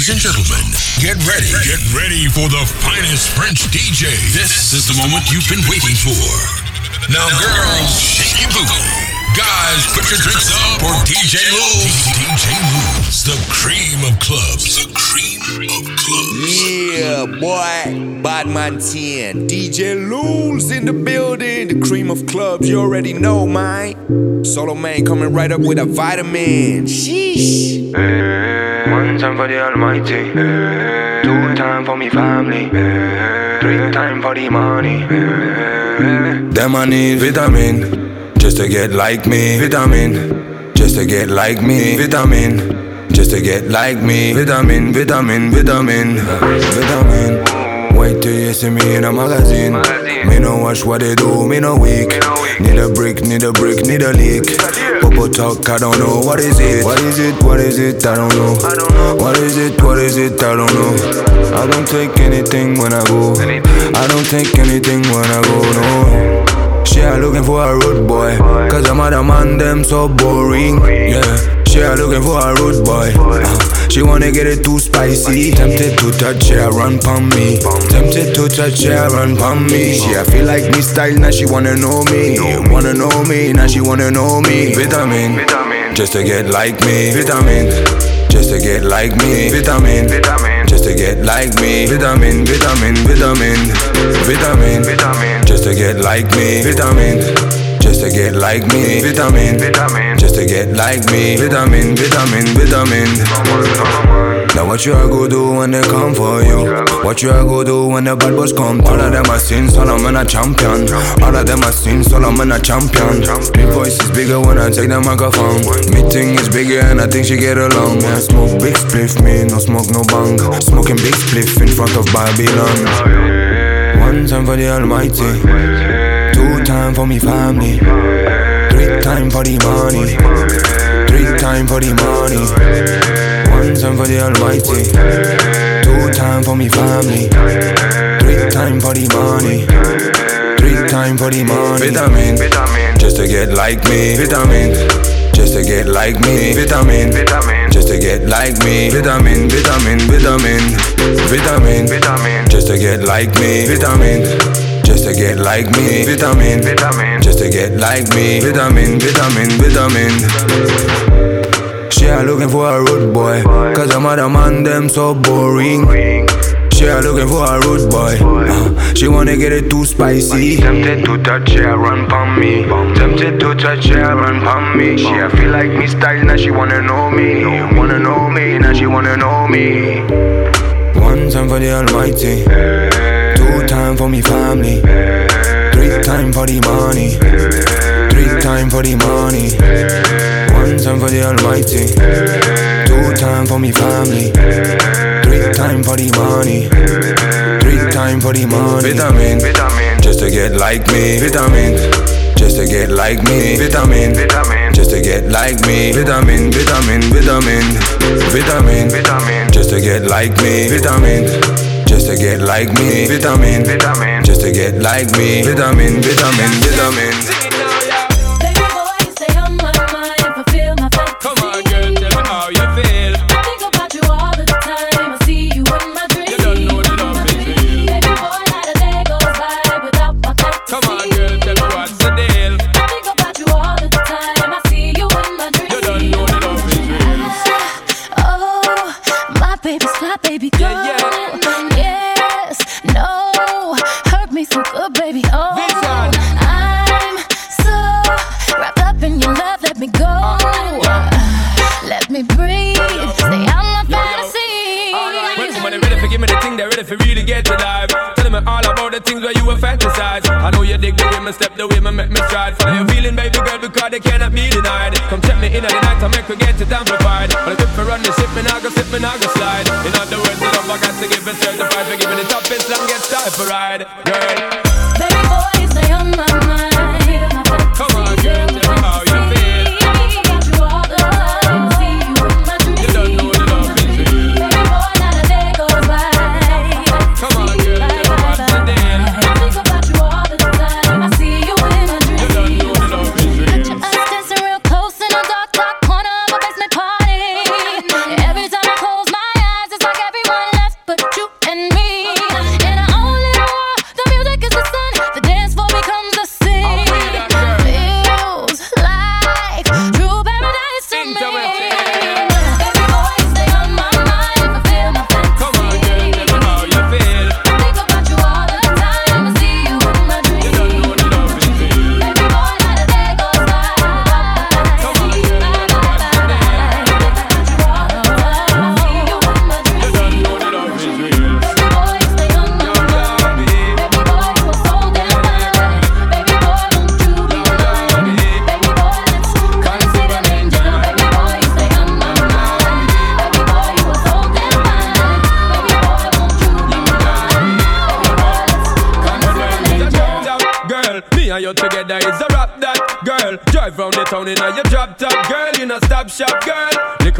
Ladies and gentlemen, get ready. Get ready for the finest French DJ. This is the moment you've been waiting for. Now, girls, shake your booty. Guys, put your drinks up for DJ Louls. DJ Louls, the cream of clubs. The cream of clubs. Yeah, boy. Badman 10. DJ Louls in the building. The cream of clubs. You already know, man. Solo man coming right up with a vitamin. Sheesh. One time for the Almighty, two time for me family, three time for the money. Them I need vitamin, just to get like me. Vitamin, just to get like me. Vitamin, just to get like me. Vitamin, vitamin, vitamin, vitamin. Wait till you see me in a magazine. Me no watch what they do, me no weak. Need a brick, need a brick, need a leak. Popo talk, I don't know what is it. What is it? What is it? I don't know. What is it? What is it? I don't know. I don't take anything when I go. I don't take anything when I go. No. She are looking for a road boy. Cause I'm other man, them so boring. Yeah. She are looking for a road boy. Uh, she wanna get it too spicy. Tempted to touch, her, run pon me. Tempted to touch, her, run pon me. She a feel like me style, now she wanna know me. Wanna know me, now she wanna know me. Vitamin, just to get like me. Vitamin, just to get like me. Vitamin Vitamin, just to get like me. Vitamin, vitamin, vitamin, vitamin, just to get like me. Vitamin. Just to get like me, vitamin, vitamin. Just to get like me, vitamin, vitamin, vitamin. Now what you a go do when they come for you? What you a go do when the bad boys come? All of them are of them a champion. All of them are of them a champion. Me voice is bigger when I take the microphone. Me thing is bigger and I think she get along. I smoke big spliff, me no smoke no bang. Smoking big spliff in front of Babylon. One time for the Almighty. Two time for me family. Three time for the money. Three time for the money. One time for the Almighty. Two time for me family. Three time for the money. Three time for the money. Vitamin. Vitamin Just to get like me. Vitamin. Just to get like me. Vitamin. Just to get like me. Vitamin. Vitamin. Vitamin. Vitamin. Just to get like me. Vitamin. Just to get like me, vitamin, vitamin. Just to get like me, vitamin, vitamin, vitamin. She a looking for a rude boy, cause I'm other man them so boring. She a looking for a rude boy, uh, she wanna get it too spicy. Tempted to touch, she a run pon me. Tempted to touch, she a run pon me. She a feel like me style, now she wanna know me. Wanna know me, now she wanna know me. One time for the Almighty. Two time for me family. Three time for the money. Three time for the money. One time for the Almighty. Two time for me family. Three time for the money. Three time for the money. Vitamin. Just to get like me. Vitamin. Just to get like me. Vitamin. Just to get like me. Vitamin. Vitamin. Vitamin. Vitamin. Just to get like me. Vitamin. Just to get like me, vitamin, vitamin. Just to get like me, vitamin, vitamin, vitamin. Baby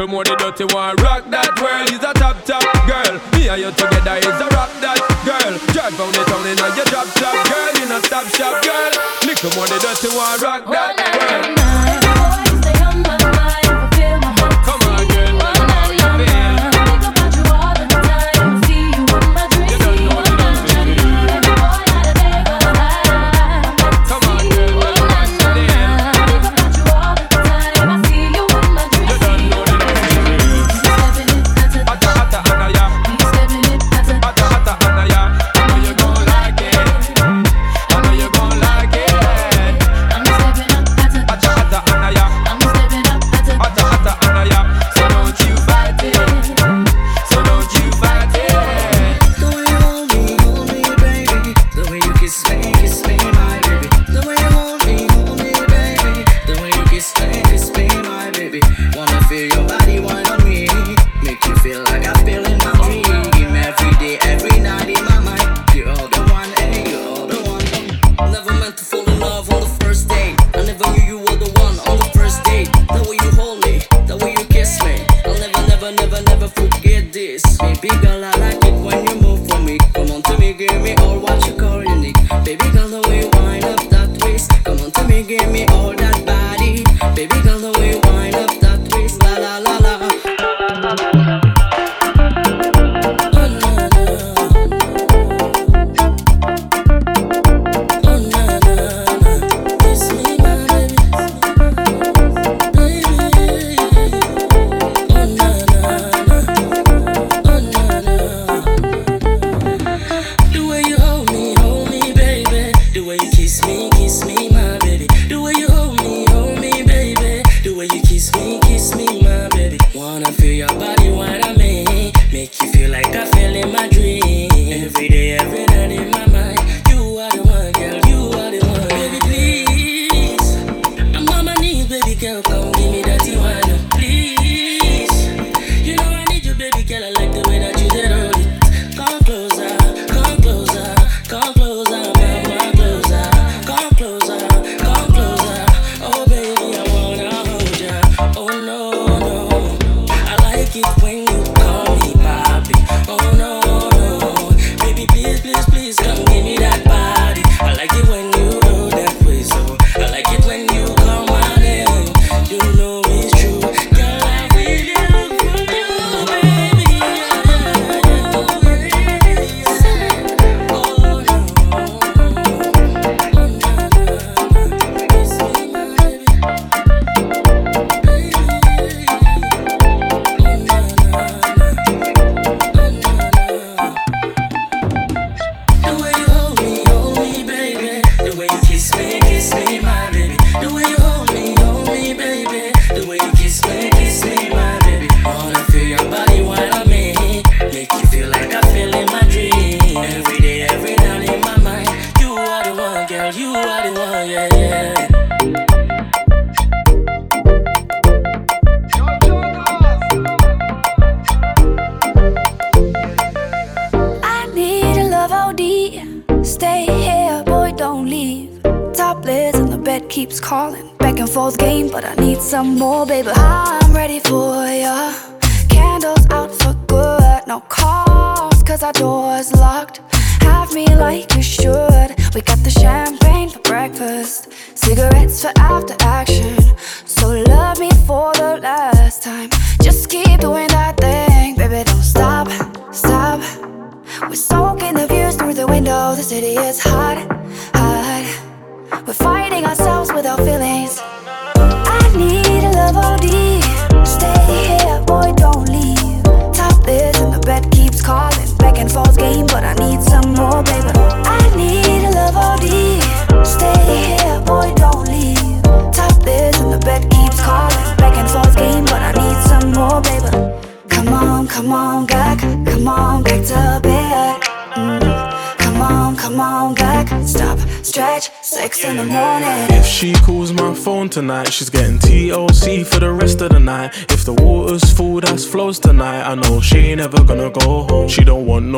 girl. Little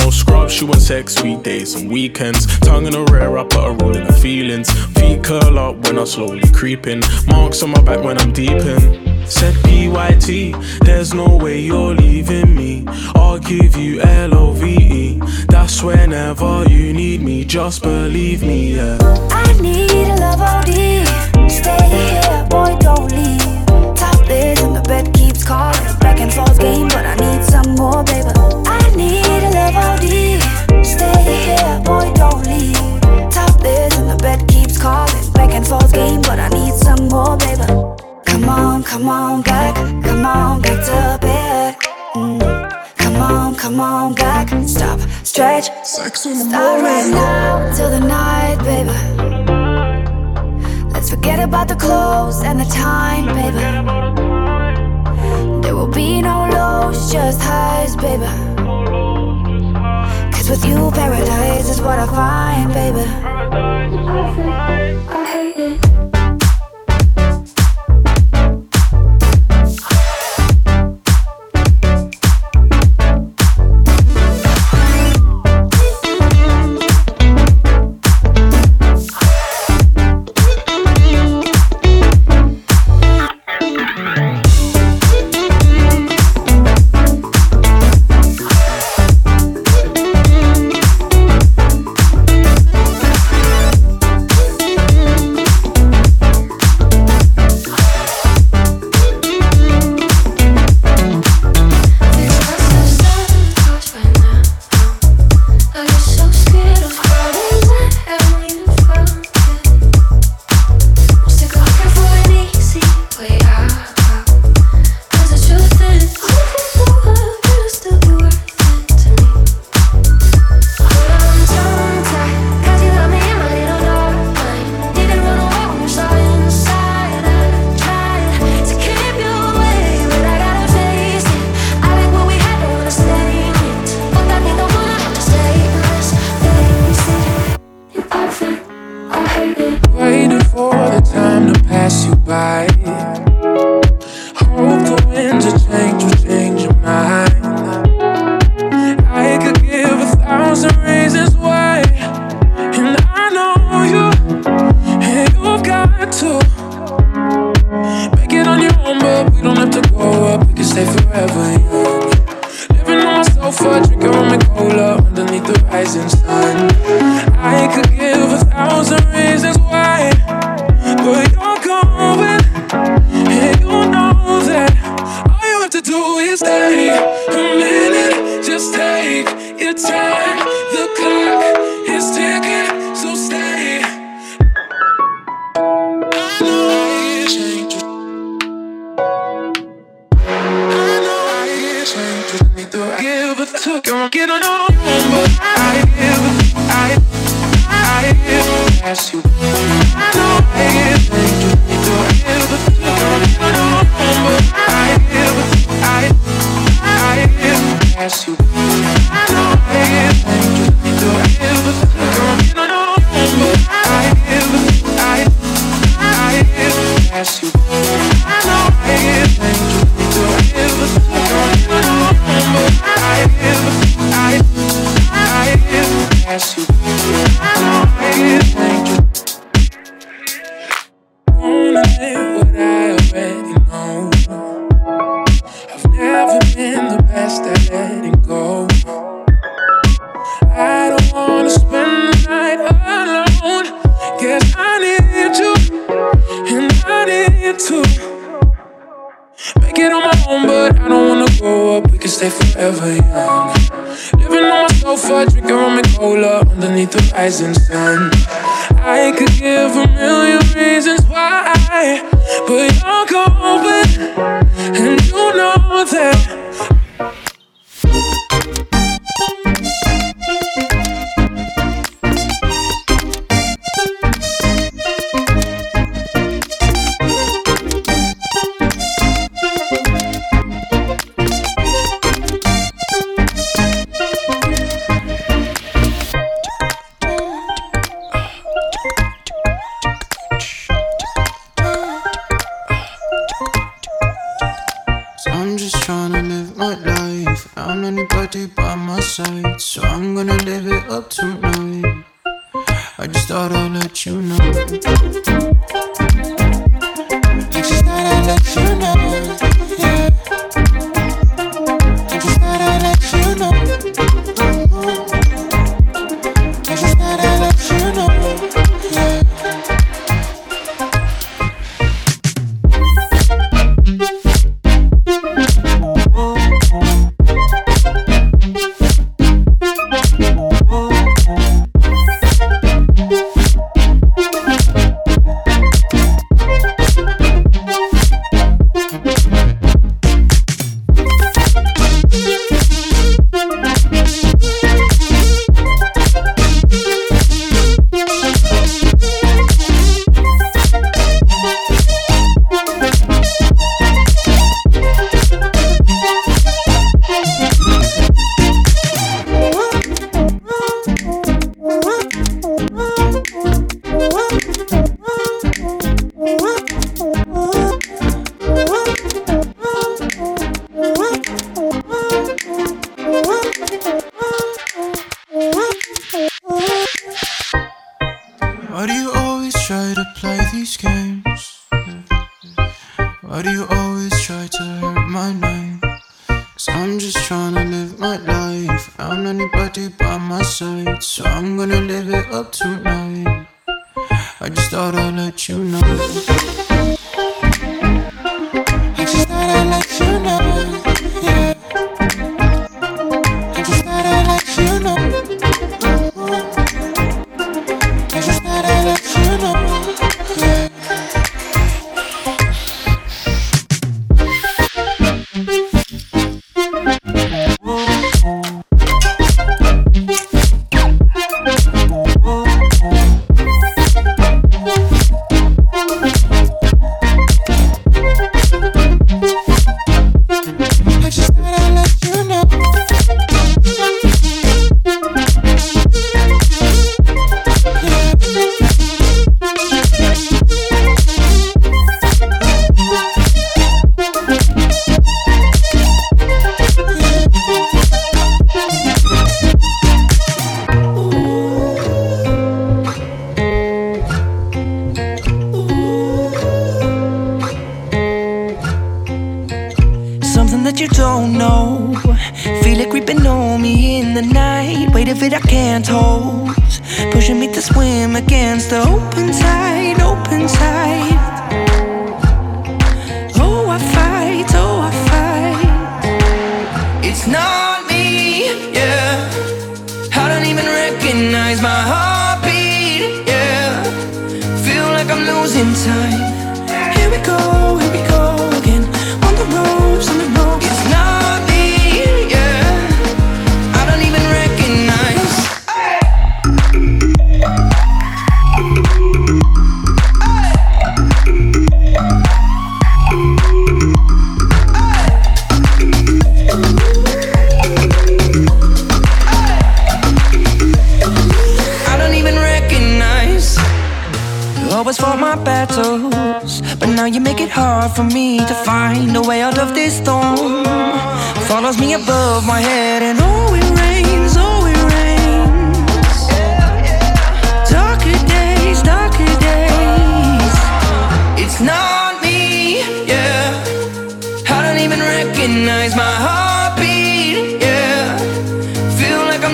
no scrub, she wants sex weekdays and weekends. Tongue in a rare, I put a roll in her feelings. Feet curl up when I'm slowly creeping. Marks on my back when I'm deep in. Said BYT, there's no way you're leaving me. I'll give you L O V E. That's whenever you need me, just believe me, yeah. I need a love OD. Stay here, boy, don't leave. Top in and the bed keeps calling. Back and forth game, but I need some more, baby. and game, but I need some more, baby. Come on, come on, back, come on, back to bed. Mm. Come on, come on, back, stop, stretch, sex in the start right now till the night, baby. Let's forget about the clothes and the time, baby. There will be no lows, just highs, baby. Cause with you, paradise is what I find, baby. I it you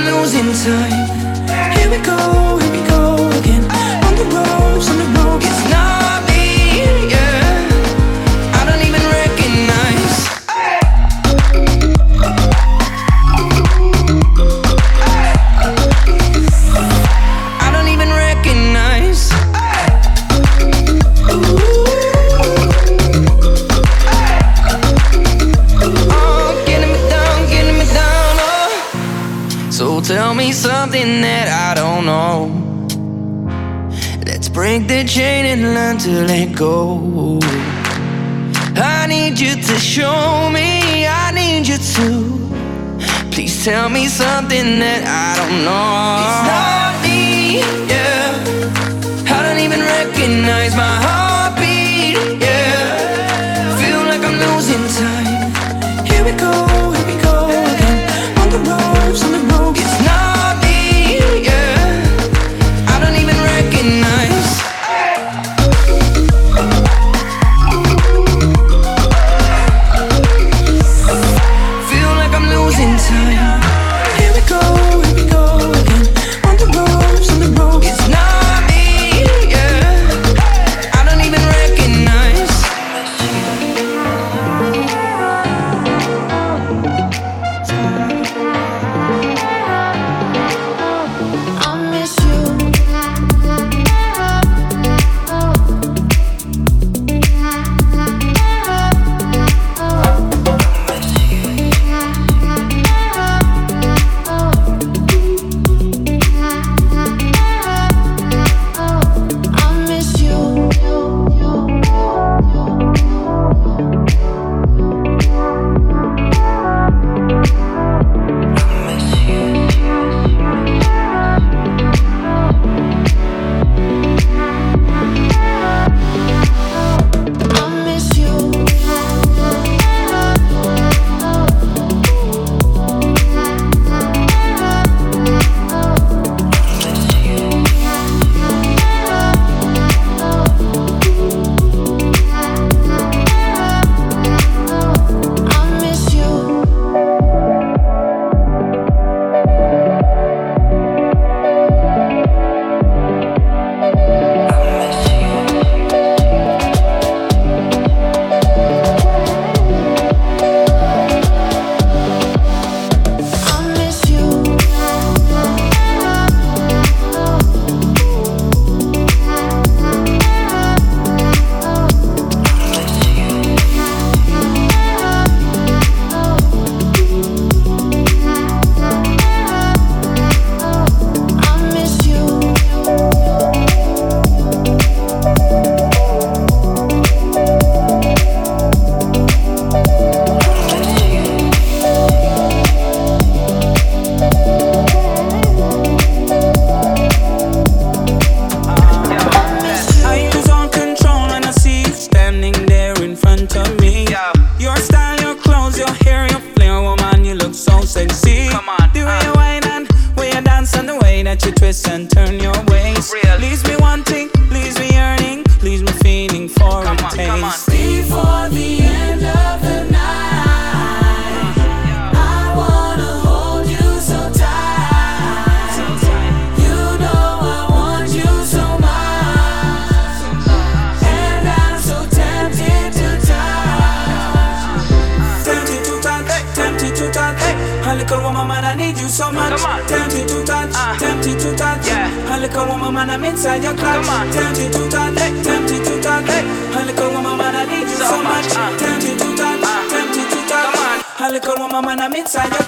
Losing time. Here we go. break the chain and learn to let go. I need you to show me, I need you to. Please tell me something that I don't know. It's not me, yeah. I don't even recognize my heart. inside your clutch. Tempted to touch, eh, tempted to touch. come on, my man, I need you so much. Uh. Tempted to touch, tempted to touch. on, my man, I'm inside your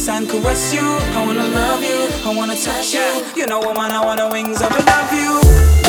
kiss and caress you. I wanna love you, I wanna touch you. You know I wanna, I wanna wings up and love you.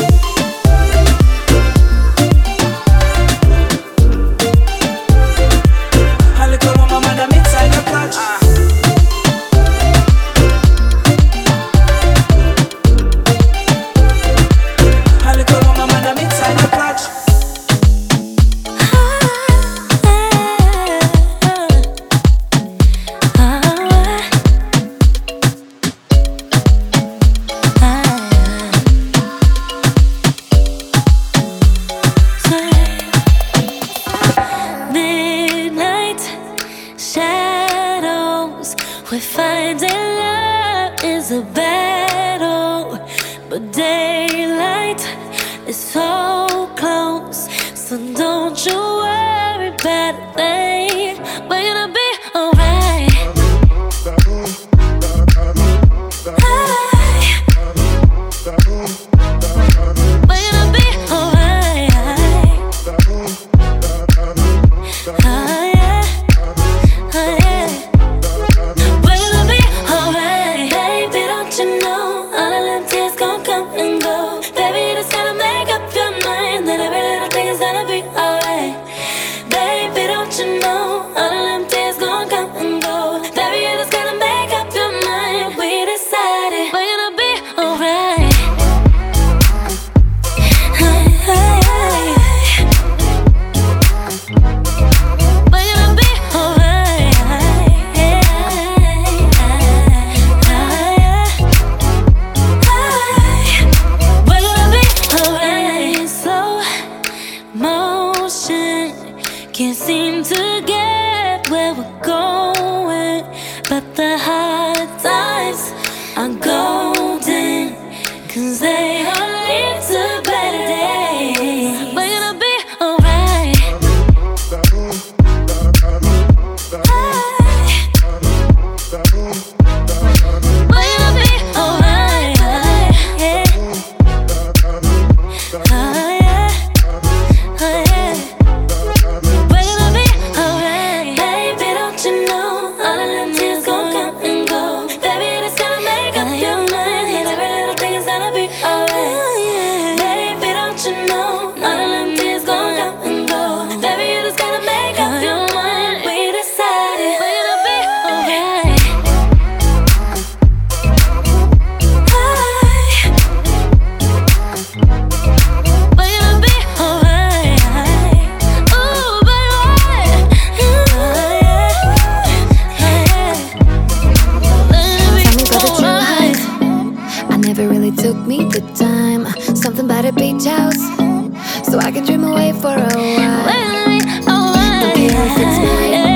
time. Something by the beach house, so I can dream away for a while. Well, oh, okay, if it's mine.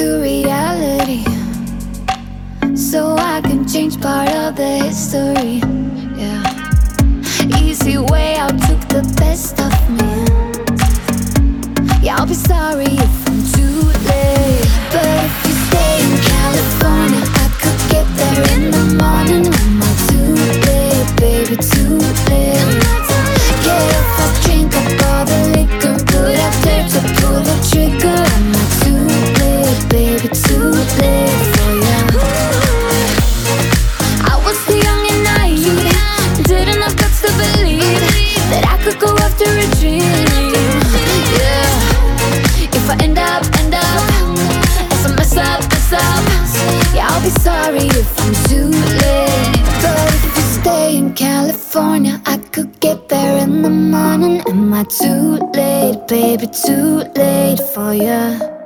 to reality so I can change part of the history. Yeah, easy way out took the best of me. Yeah, I'll be sorry I'll be sorry if I'm too late. But if you stay in California, I could get there in the morning. Am I too late, baby? Too late for you.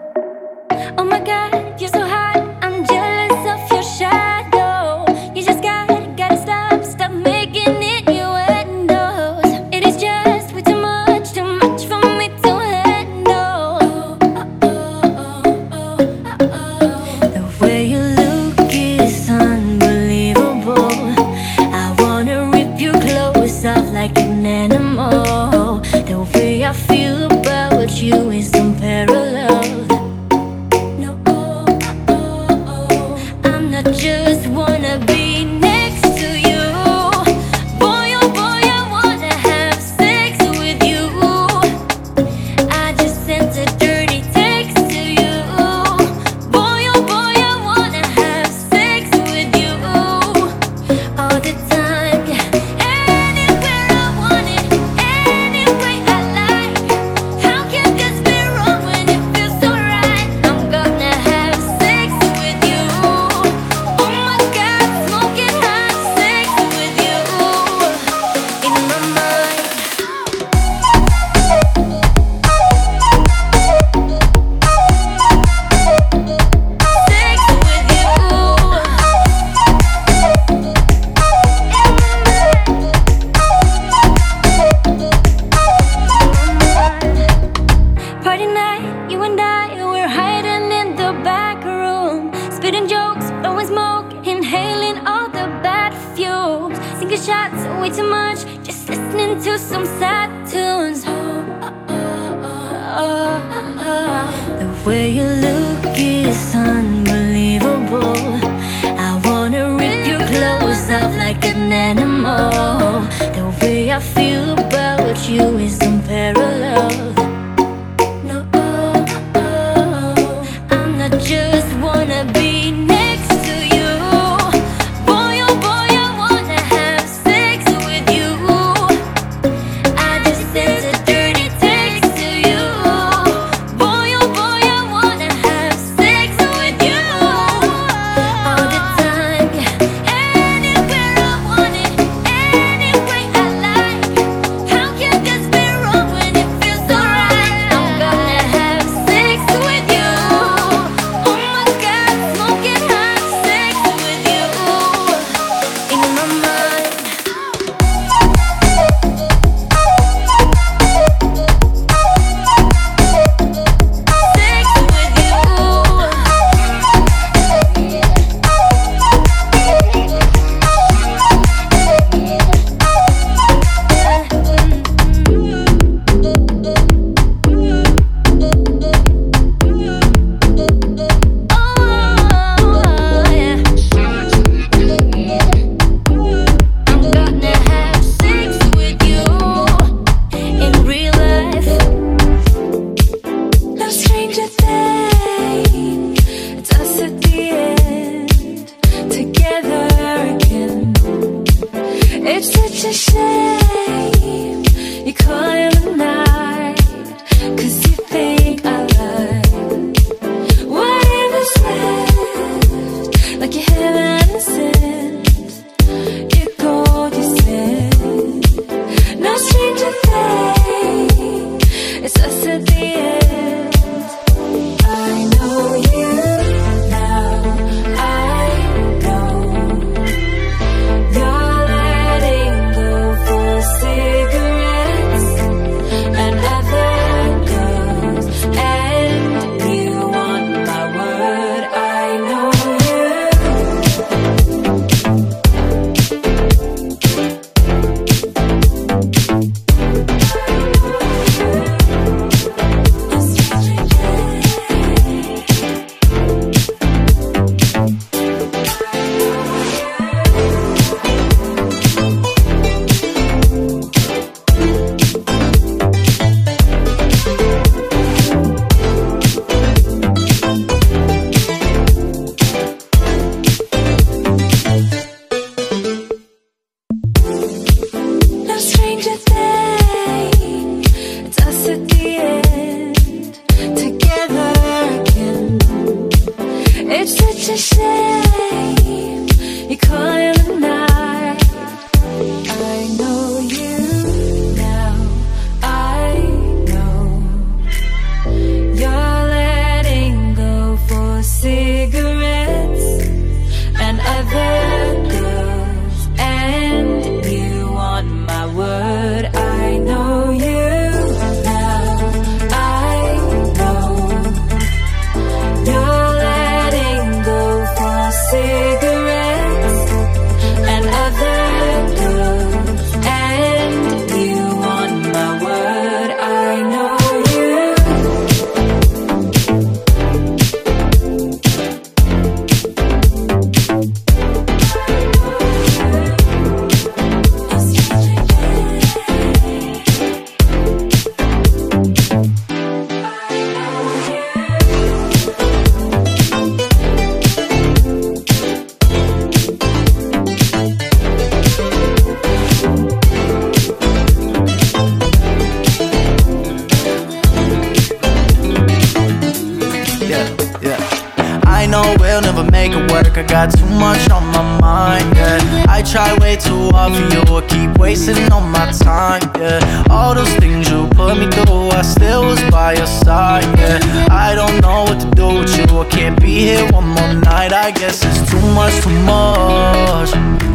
My time, yeah. All those things you put me through, I still was by your side, yeah. I don't know what to do with you, I can't be here one more night. I guess it's too much, too much.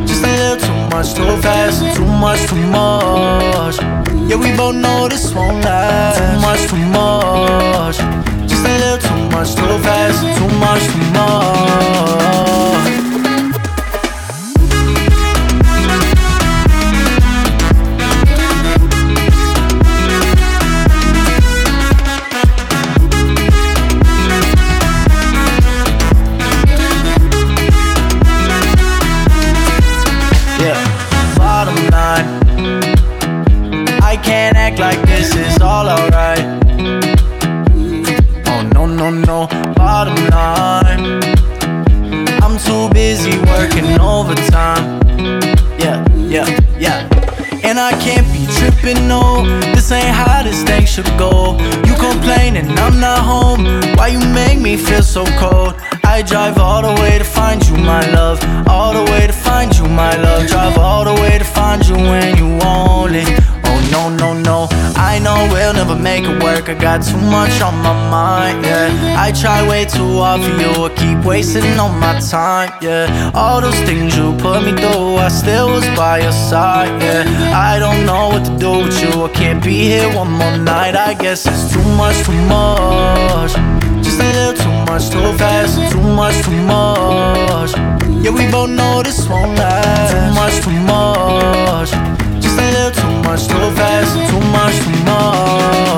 Just a little too much, too fast, too much, too much. Yeah, we both know this won't last. Too much, too much. Just a little too much, too fast, too much, too much. Be tripping, no. This ain't how this thing should go. You complaining I'm not home. Why you make me feel so cold? I drive all the way to find you, my love. All the way to find you, my love. Drive all the way to find you when you want it. Oh no, no, no. I know we'll never make it work. I got too much on my mind, yeah. I try way too hard for you. I keep wasting all my time, yeah. All those things you put me through, I still was by your side, yeah. I don't know what to do with you. I can't be here one more night. I guess it's too much, too much. Just a little too much, too fast, too much, too much. Yeah, we both know this won't last. Too much, too much. Much, too fast, too much, too much.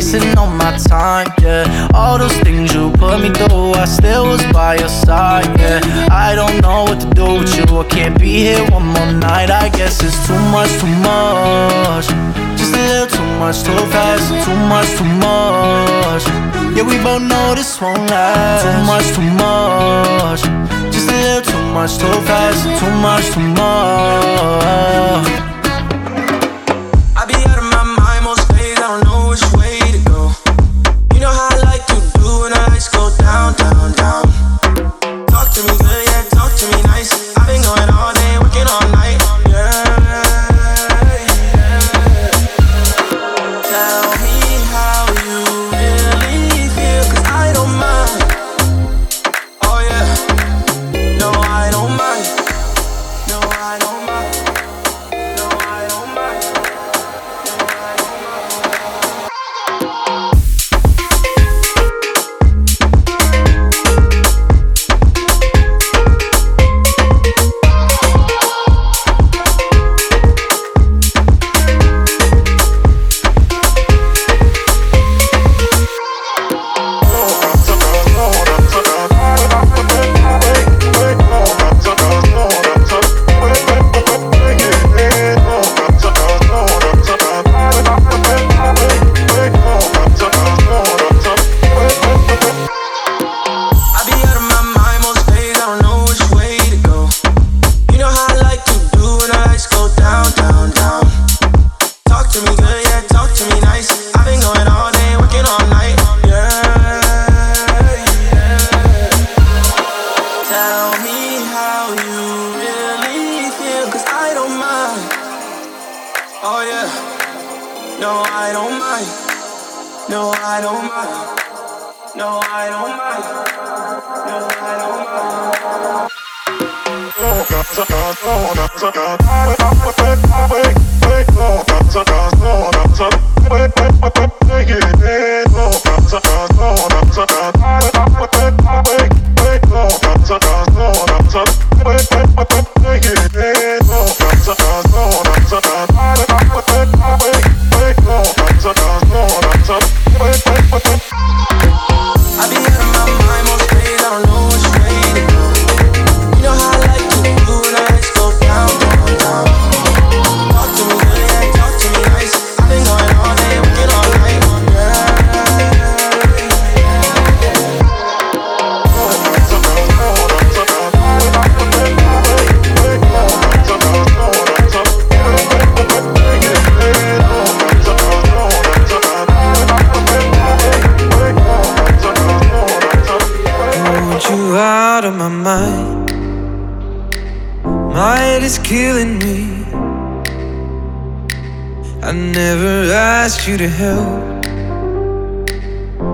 wasting all my time, yeah. All those things you put me through, I still was by your side, yeah. I don't know what to do with you, I can't be here one more night. I guess it's too much, too much. Just a little too much, too fast, too much, too much. Yeah, we both know this won't last. Too much, too much. Just a little too much, too fast, too much, too much.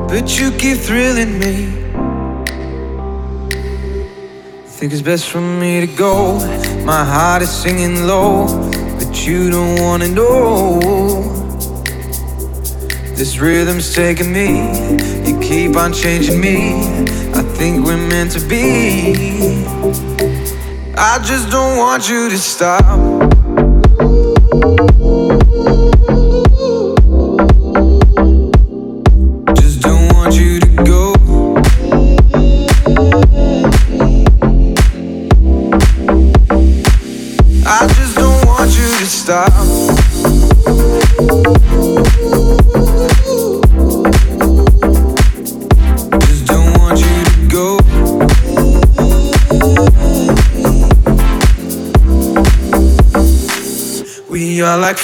but you keep thrilling me. Think it's best for me to go. My heart is singing low, but you don't wanna know. This rhythm's taking me, you keep on changing me. I think we're meant to be. I just don't want you to stop.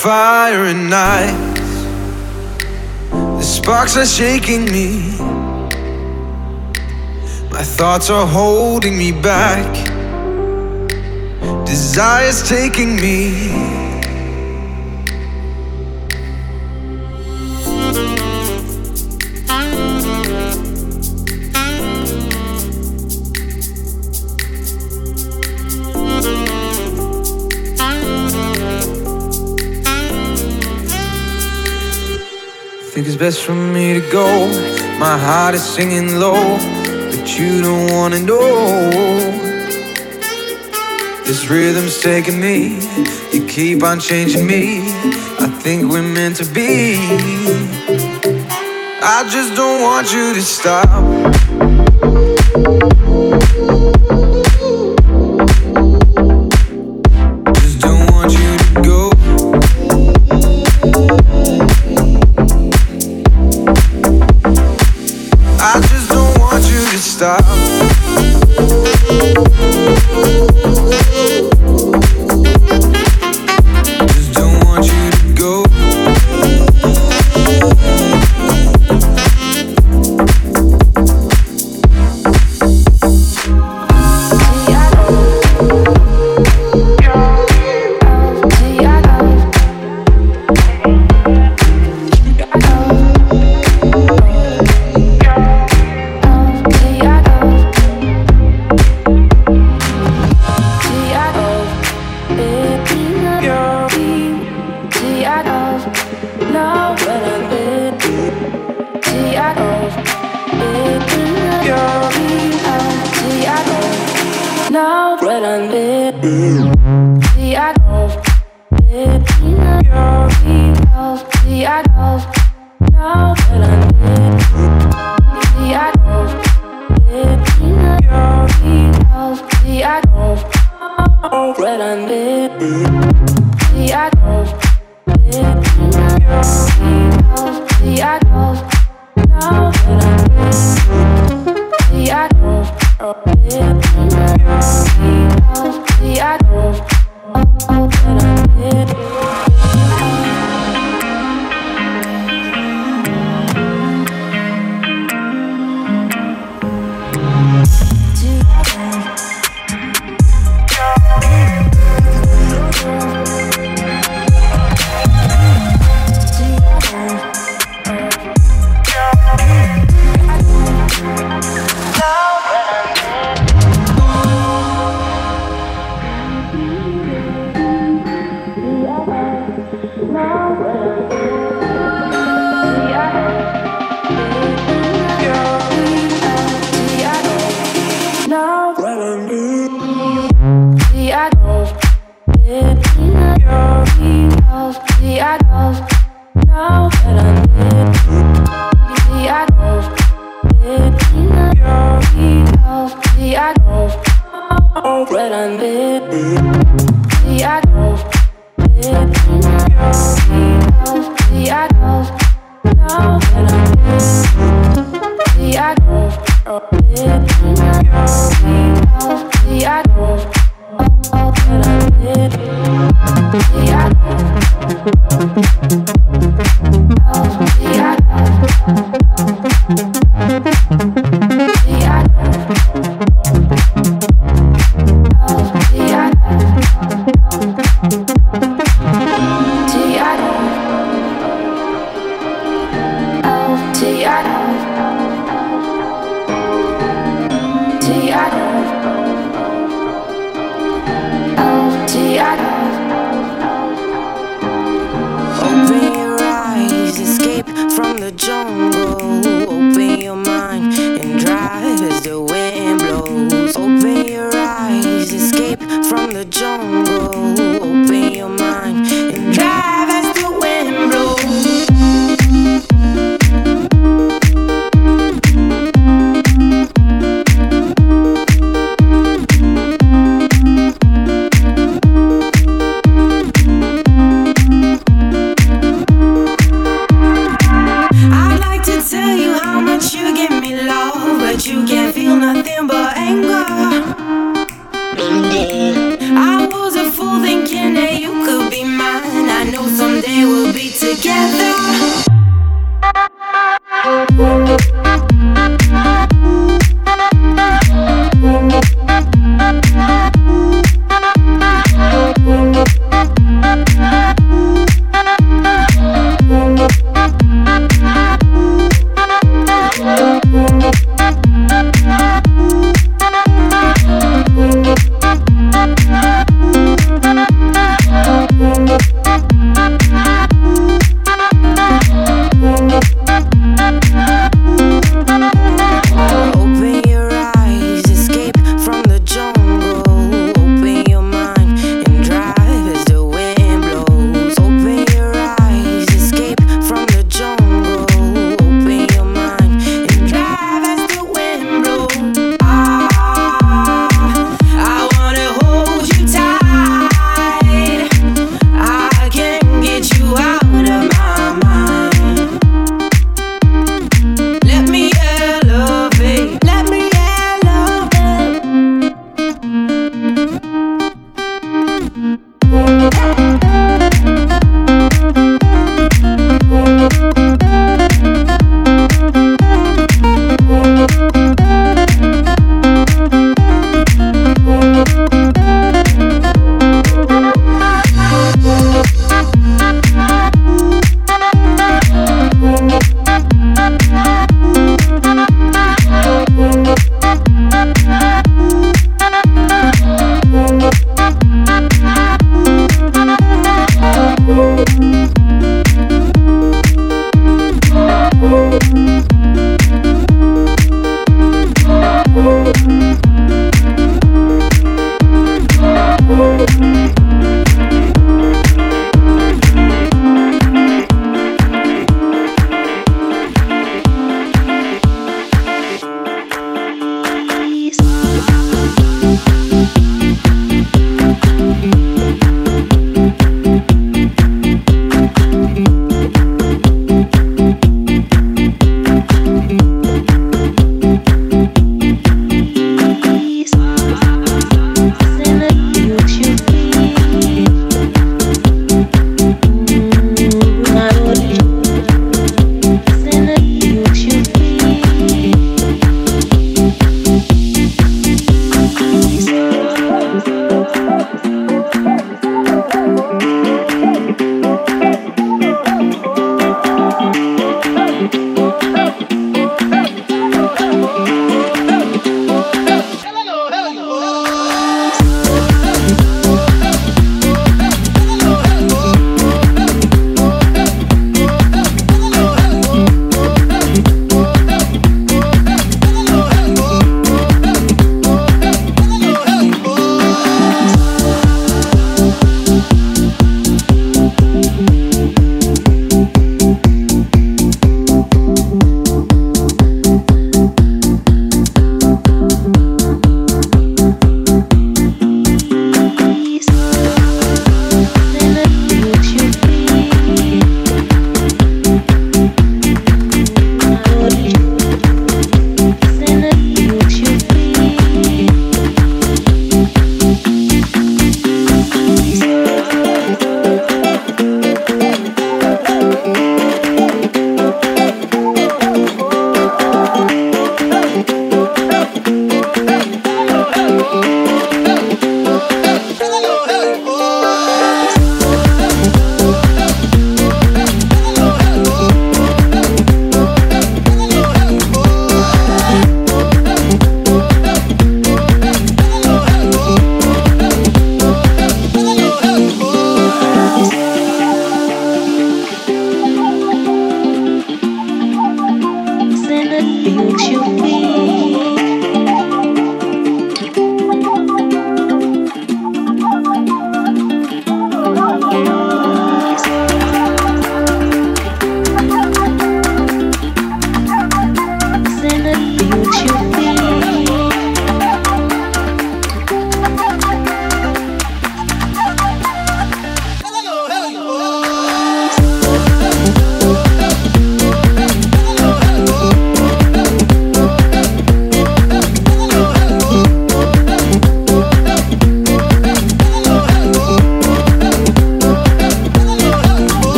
fire and ice. The sparks are shaking me. My thoughts are holding me back. Desire's taking me. best for me to go. My heart is singing low, but you don't wanna know. This rhythm's taking me, you keep on changing me. I think we're meant to be. I just don't want you to stop.